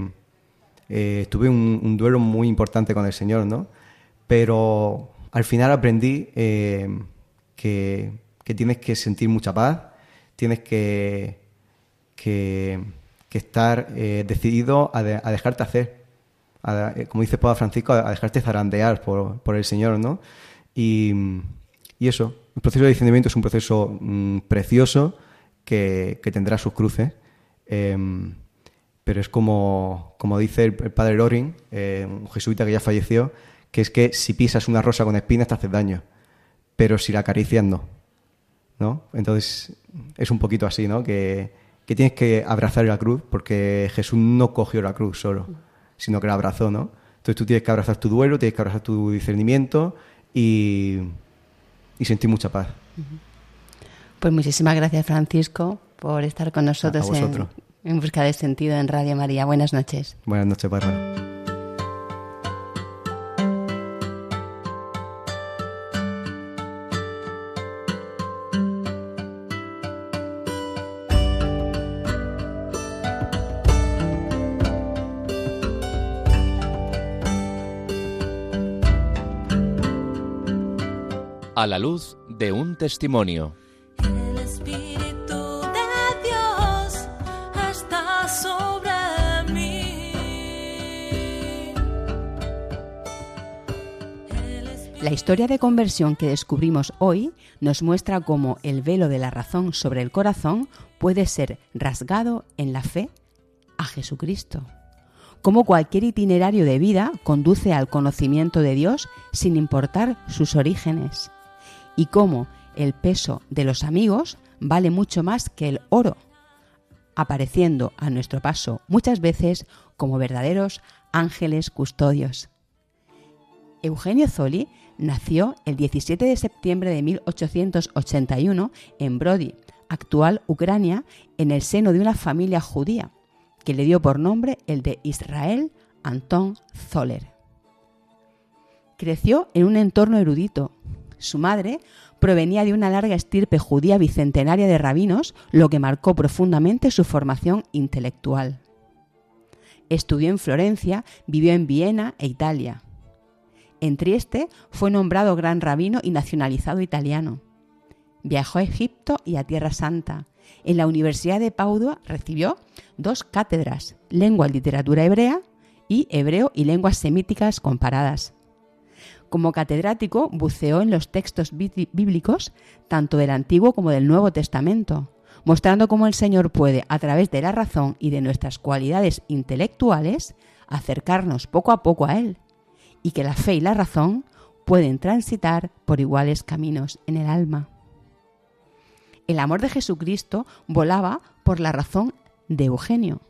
eh, tuve un, duelo muy importante con el Señor, ¿no? Pero al final aprendí eh, que, tienes que sentir mucha paz, tienes que, que, estar decidido a, dejarte hacer, como dice Pablo Francisco, a, dejarte zarandear por, por, el Señor, ¿no? Y, y, eso, el proceso de discernimiento es un proceso mm, precioso, que, tendrá sus cruces. Em, pero es como, como dice el, padre Loring, eh, un jesuita que ya falleció, que es que si pisas una rosa con espinas te haces daño, pero si la acaricias no. ¿no? Entonces es un poquito así, ¿no? Que, que tienes que abrazar la cruz, porque Jesús no cogió la cruz solo, sino que la abrazó, ¿no? Entonces tú tienes que abrazar tu duelo, tienes que abrazar tu discernimiento y, y sentir mucha paz. Pues muchísimas gracias, Francisco, por estar con nosotros en, Busca de Sentido en Radio María. Buenas noches. Buenas noches, Bárbara. A la luz de un testimonio. La historia de conversión que descubrimos hoy nos muestra cómo el velo de la razón sobre el corazón puede ser rasgado en la fe a Jesucristo. Cómo cualquier itinerario de vida conduce al conocimiento de Dios sin importar sus orígenes. Y cómo el peso de los amigos vale mucho más que el oro, apareciendo a nuestro paso muchas veces como verdaderos ángeles custodios. Eugenio Zoli nació el 17 de septiembre de 1881 en Brody, actual Ucrania, en el seno de una familia judía, que le dio por nombre el de Israel Anton Zoller. Creció en un entorno erudito. Su madre provenía de una larga estirpe judía bicentenaria de rabinos, lo que marcó profundamente su formación intelectual. Estudió en Florencia, vivió en Viena e Italia. En Trieste fue nombrado gran rabino y nacionalizado italiano. Viajó a Egipto y a Tierra Santa. En la Universidad de Padua recibió dos cátedras, lengua y literatura hebrea y hebreo y lenguas semíticas comparadas. Como catedrático buceó en los textos bíblicos, tanto del Antiguo como del Nuevo Testamento, mostrando cómo el Señor puede, a través de la razón y de nuestras cualidades intelectuales, acercarnos poco a poco a Él y que la fe y la razón pueden transitar por iguales caminos en el alma. El amor de Jesucristo volaba por la razón de Eugenio.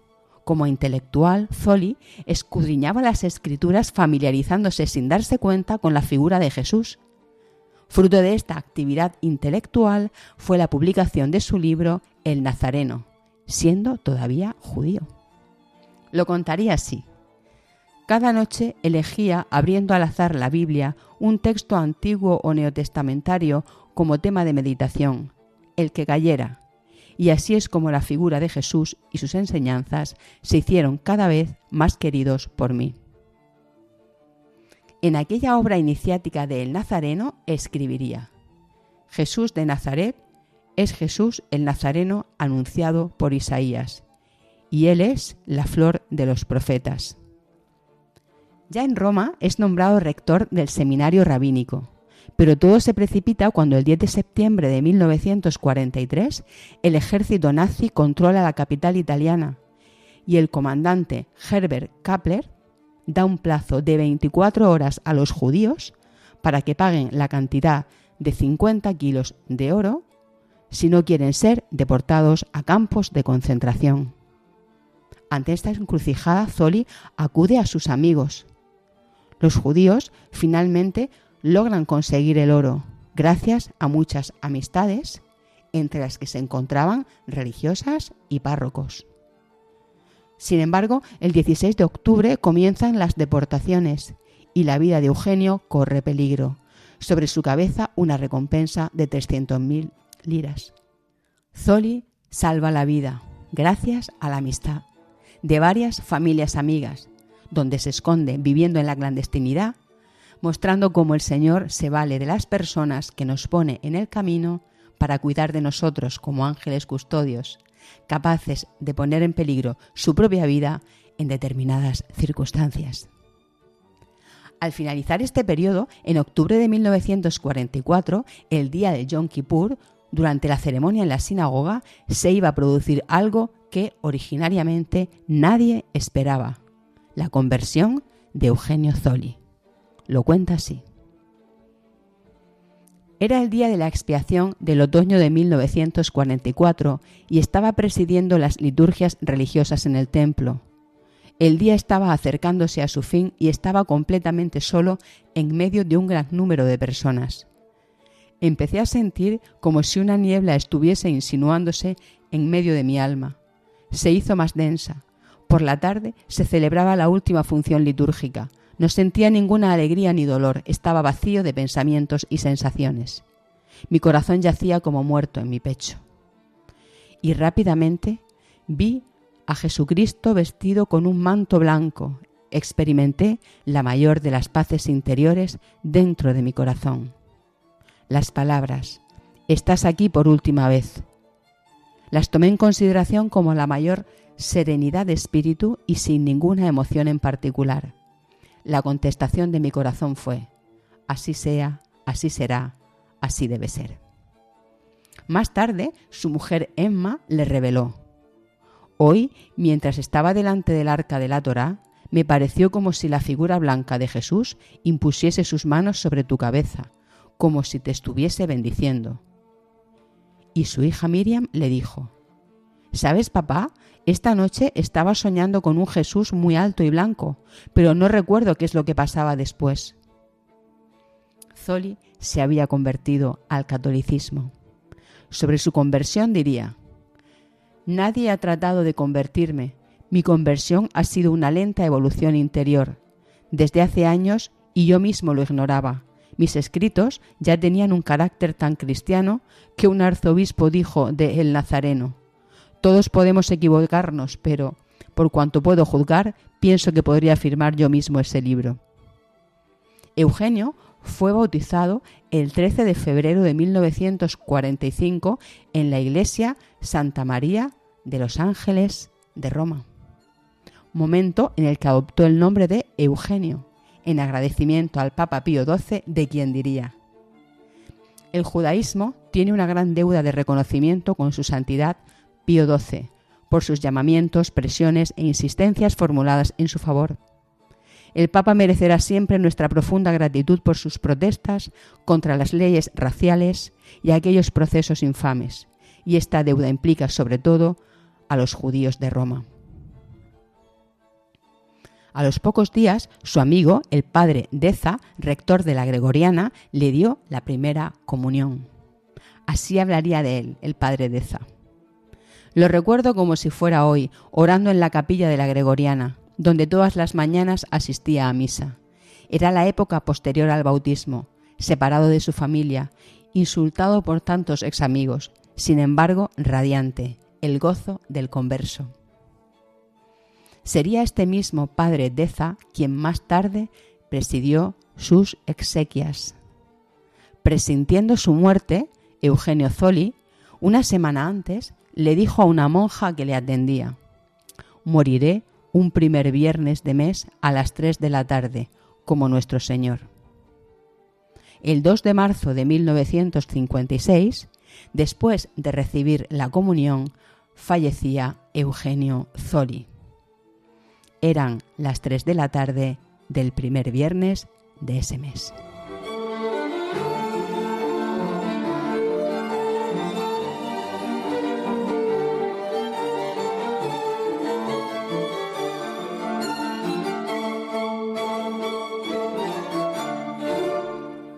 Como intelectual, Zoli escudriñaba las escrituras familiarizándose sin darse cuenta con la figura de Jesús. Fruto de esta actividad intelectual fue la publicación de su libro El Nazareno, siendo todavía judío. Lo contaría así. Cada noche elegía, abriendo al azar la Biblia, un texto antiguo o neotestamentario como tema de meditación, el que cayera. Y así es como la figura de Jesús y sus enseñanzas se hicieron cada vez más queridos por mí. En aquella obra iniciática de El Nazareno escribiría, Jesús de Nazaret es Jesús el Nazareno anunciado por Isaías, y él es la flor de los profetas. Ya en Roma es nombrado rector del seminario rabínico, pero todo se precipita cuando el 10 de septiembre de 1943 el ejército nazi controla la capital italiana y el comandante Herbert Kappler da un plazo de 24 horas a los judíos para que paguen la cantidad de 50 kilos de oro si no quieren ser deportados a campos de concentración. Ante esta encrucijada, Zoli acude a sus amigos, los judíos finalmente logran conseguir el oro gracias a muchas amistades entre las que se encontraban religiosas y párrocos. Sin embargo, el 16 de octubre comienzan las deportaciones y la vida de Eugenio corre peligro. Sobre su cabeza una recompensa de 300.000 liras. Zoli salva la vida gracias a la amistad de varias familias amigas, donde se esconde viviendo en la clandestinidad, mostrando cómo el Señor se vale de las personas que nos pone en el camino para cuidar de nosotros como ángeles custodios, capaces de poner en peligro su propia vida en determinadas circunstancias. Al finalizar este periodo, en octubre de 1944, el día de Yom Kippur, durante la ceremonia en la sinagoga, se iba a producir algo que originariamente nadie esperaba, la conversión de Eugenio Zoli. Lo cuenta así. Era el día de la expiación del otoño de 1944 y estaba presidiendo las liturgias religiosas en el templo. El día estaba acercándose a su fin y estaba completamente solo en medio de un gran número de personas. Empecé a sentir como si una niebla estuviese insinuándose en medio de mi alma. Se hizo más densa. Por la tarde se celebraba la última función litúrgica. No sentía ninguna alegría ni dolor, estaba vacío de pensamientos y sensaciones. Mi corazón yacía como muerto en mi pecho. Y rápidamente vi a Jesucristo vestido con un manto blanco. Experimenté la mayor de las paces interiores dentro de mi corazón. Las palabras, estás aquí por última vez. Las tomé en consideración como la mayor serenidad de espíritu y sin ninguna emoción en particular. La contestación de mi corazón fue, así sea, así será, así debe ser. Más tarde, su mujer Emma le reveló, Hoy, mientras estaba delante del arca de la Torá, me pareció como si la figura blanca de Jesús impusiese sus manos sobre tu cabeza, como si te estuviese bendiciendo. Y su hija Miriam le dijo, ¿Sabes, papá? Esta noche estaba soñando con un Jesús muy alto y blanco, pero no recuerdo qué es lo que pasaba después. Zoli se había convertido al catolicismo. Sobre su conversión diría, Nadie ha tratado de convertirme. Mi conversión ha sido una lenta evolución interior. Desde hace años, y yo mismo lo ignoraba, mis escritos ya tenían un carácter tan cristiano que un arzobispo dijo de El Nazareno, todos podemos equivocarnos, pero por cuanto puedo juzgar, pienso que podría firmar yo mismo ese libro. Eugenio fue bautizado el 13 de febrero de 1945 en la iglesia Santa María de los Ángeles de Roma, momento en el que adoptó el nombre de Eugenio, en agradecimiento al Papa Pío XII, de quien diría, el judaísmo tiene una gran deuda de reconocimiento con su santidad Pío XII, por sus llamamientos, presiones e insistencias formuladas en su favor. El Papa merecerá siempre nuestra profunda gratitud por sus protestas contra las leyes raciales y aquellos procesos infames, y esta deuda implica sobre todo a los judíos de Roma. A los pocos días, su amigo, el padre Deza, rector de la Gregoriana, le dio la primera comunión. Así hablaría de él el padre Deza. Lo recuerdo como si fuera hoy, orando en la capilla de la Gregoriana, donde todas las mañanas asistía a misa. Era la época posterior al bautismo, separado de su familia, insultado por tantos ex amigos, sin embargo radiante, el gozo del converso. Sería este mismo padre Deza quien más tarde presidió sus exequias. Presintiendo su muerte, Eugenio Zoli, una semana antes, le dijo a una monja que le atendía, Moriré un primer viernes de mes a las 3 de la tarde, como nuestro Señor. El 2 de marzo de 1956, después de recibir la comunión, fallecía Eugenio Zoli. Eran las 3 de la tarde del primer viernes de ese mes.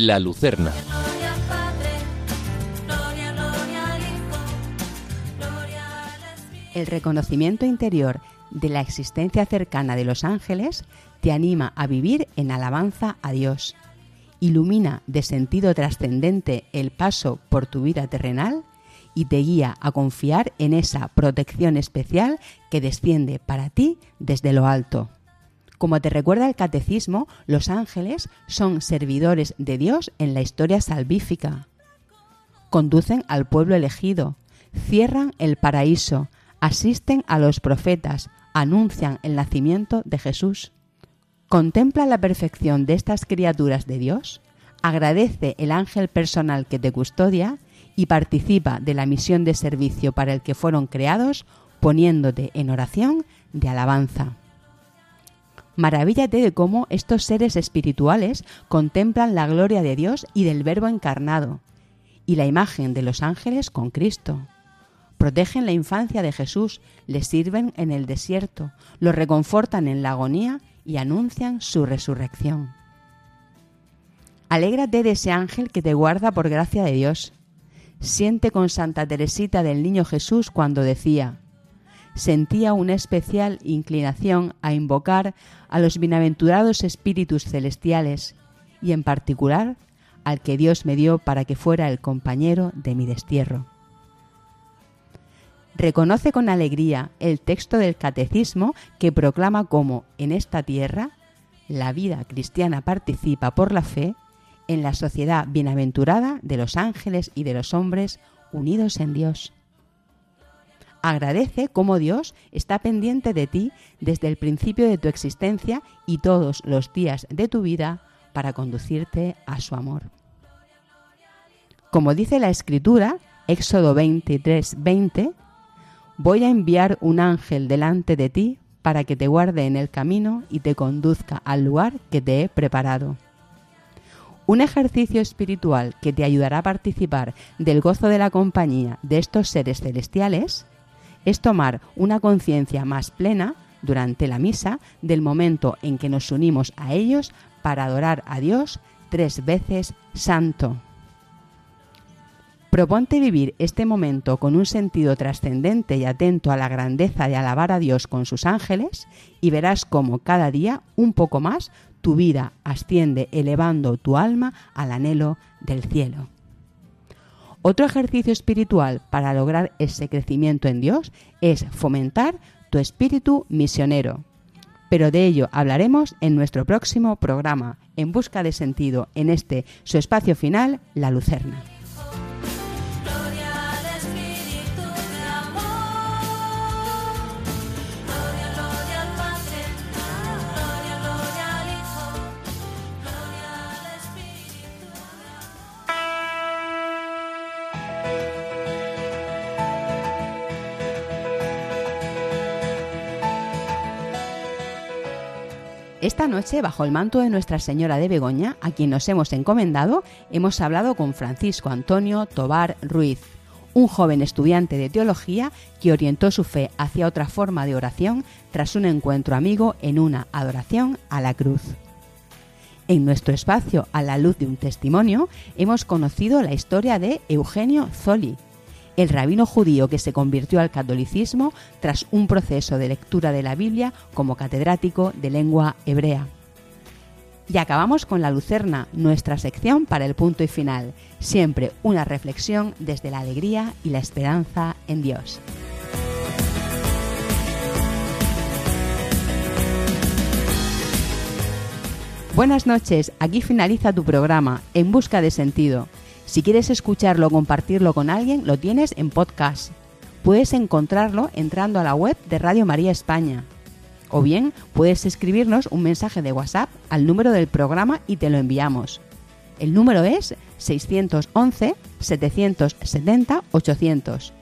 La Lucerna. El reconocimiento interior de la existencia cercana de los ángeles te anima a vivir en alabanza a Dios. Ilumina de sentido trascendente el paso por tu vida terrenal y te guía a confiar en esa protección especial que desciende para ti desde lo alto. Como te recuerda el catecismo, los ángeles son servidores de Dios en la historia salvífica. Conducen al pueblo elegido, cierran el paraíso, asisten a los profetas, anuncian el nacimiento de Jesús. Contempla la perfección de estas criaturas de Dios, agradece el ángel personal que te custodia y participa de la misión de servicio para el que fueron creados, poniéndote en oración de alabanza. Maravíllate de cómo estos seres espirituales contemplan la gloria de Dios y del Verbo encarnado, y la imagen de los ángeles con Cristo. Protegen la infancia de Jesús, le sirven en el desierto, lo reconfortan en la agonía y anuncian su resurrección. Alégrate de ese ángel que te guarda por gracia de Dios. Siente con Santa Teresita del Niño Jesús cuando decía, sentía una especial inclinación a invocar a los bienaventurados espíritus celestiales y en particular al que Dios me dio para que fuera el compañero de mi destierro. Reconoce con alegría el texto del catecismo que proclama cómo en esta tierra la vida cristiana participa por la fe en la sociedad bienaventurada de los ángeles y de los hombres unidos en Dios. Agradece cómo Dios está pendiente de ti desde el principio de tu existencia y todos los días de tu vida para conducirte a su amor. Como dice la Escritura, Éxodo 23, 20, voy a enviar un ángel delante de ti para que te guarde en el camino y te conduzca al lugar que te he preparado. Un ejercicio espiritual que te ayudará a participar del gozo de la compañía de estos seres celestiales es tomar una conciencia más plena durante la misa del momento en que nos unimos a ellos para adorar a Dios tres veces santo. Proponte vivir este momento con un sentido trascendente y atento a la grandeza de alabar a Dios con sus ángeles y verás cómo cada día un poco más tu vida asciende elevando tu alma al anhelo del cielo. Otro ejercicio espiritual para lograr ese crecimiento en Dios es fomentar tu espíritu misionero. Pero de ello hablaremos en nuestro próximo programa, En Busca de Sentido, en este su espacio final, La Lucerna. Esta noche, bajo el manto de Nuestra Señora de Begoña, a quien nos hemos encomendado, hemos hablado con Francisco Antonio Tobar Ruiz, un joven estudiante de teología que orientó su fe hacia otra forma de oración tras un encuentro amigo en una adoración a la cruz. En nuestro espacio A la luz de un testimonio hemos conocido la historia de Eugenio Zoli, el rabino judío que se convirtió al catolicismo tras un proceso de lectura de la Biblia como catedrático de lengua hebrea. Y acabamos con la Lucerna, nuestra sección para el punto y final, siempre una reflexión desde la alegría y la esperanza en Dios. Buenas noches, aquí finaliza tu programa En Busca de Sentido Si quieres escucharlo o compartirlo con alguien, lo tienes en podcast. Puedes encontrarlo entrando a la web de Radio María España. O bien puedes escribirnos un mensaje de WhatsApp al número del programa y te lo enviamos. El número es 611 770 800.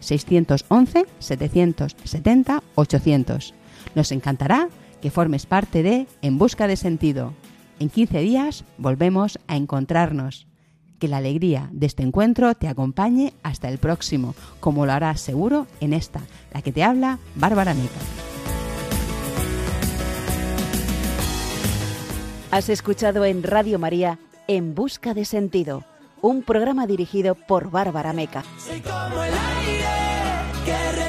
611 770 800. Nos encantará que formes parte de En Busca de Sentido. En 15 días volvemos a encontrarnos. Que la alegría de este encuentro te acompañe hasta el próximo, como lo harás seguro en esta, la que te habla Bárbara Meca. Has escuchado en Radio María En Busca de Sentido, un programa dirigido por Bárbara Meca. Soy como el aire que revienta